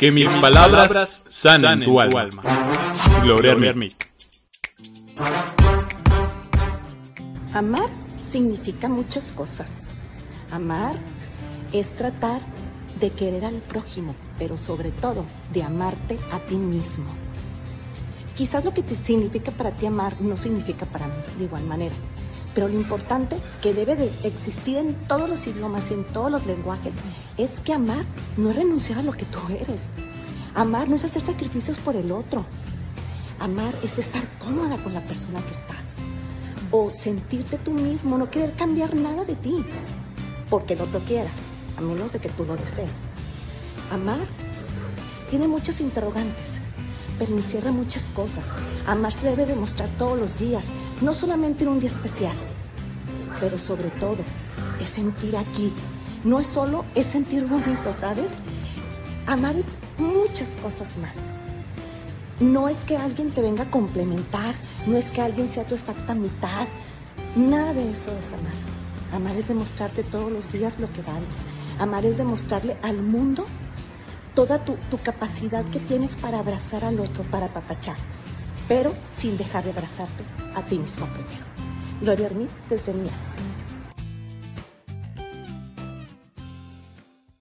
Que mis palabras sanen tu alma. Gloria Hermit. Amar significa muchas cosas. Amar es tratar de querer al prójimo, pero sobre todo de amarte a ti mismo. Quizás lo que te significa para ti amar no significa para mí de igual manera. Pero lo importante que debe de existir en todos los idiomas y en todos los lenguajes es que amar no es renunciar a lo que tú eres. Amar no es hacer sacrificios por el otro. Amar es estar cómoda con la persona que estás. O sentirte tú mismo, no querer cambiar nada de ti. Porque el otro quiera, a menos de que tú lo desees. Amar tiene muchos interrogantes, pero encierra muchas cosas. Amar se debe demostrar todos los días, no solamente en un día especial, pero sobre todo es sentir aquí. No es solo, es sentir bonito, ¿sabes? Amar es muchas cosas más. No es que alguien te venga a complementar, no es que alguien sea tu exacta mitad. Nada de eso es amar. Amar es demostrarte todos los días lo que vales. Amar es demostrarle al mundo toda tu, tu capacidad que tienes para abrazar al otro, para apapachar, pero sin dejar de abrazarte a ti mismo primero. Gloria Armit desde mi alma.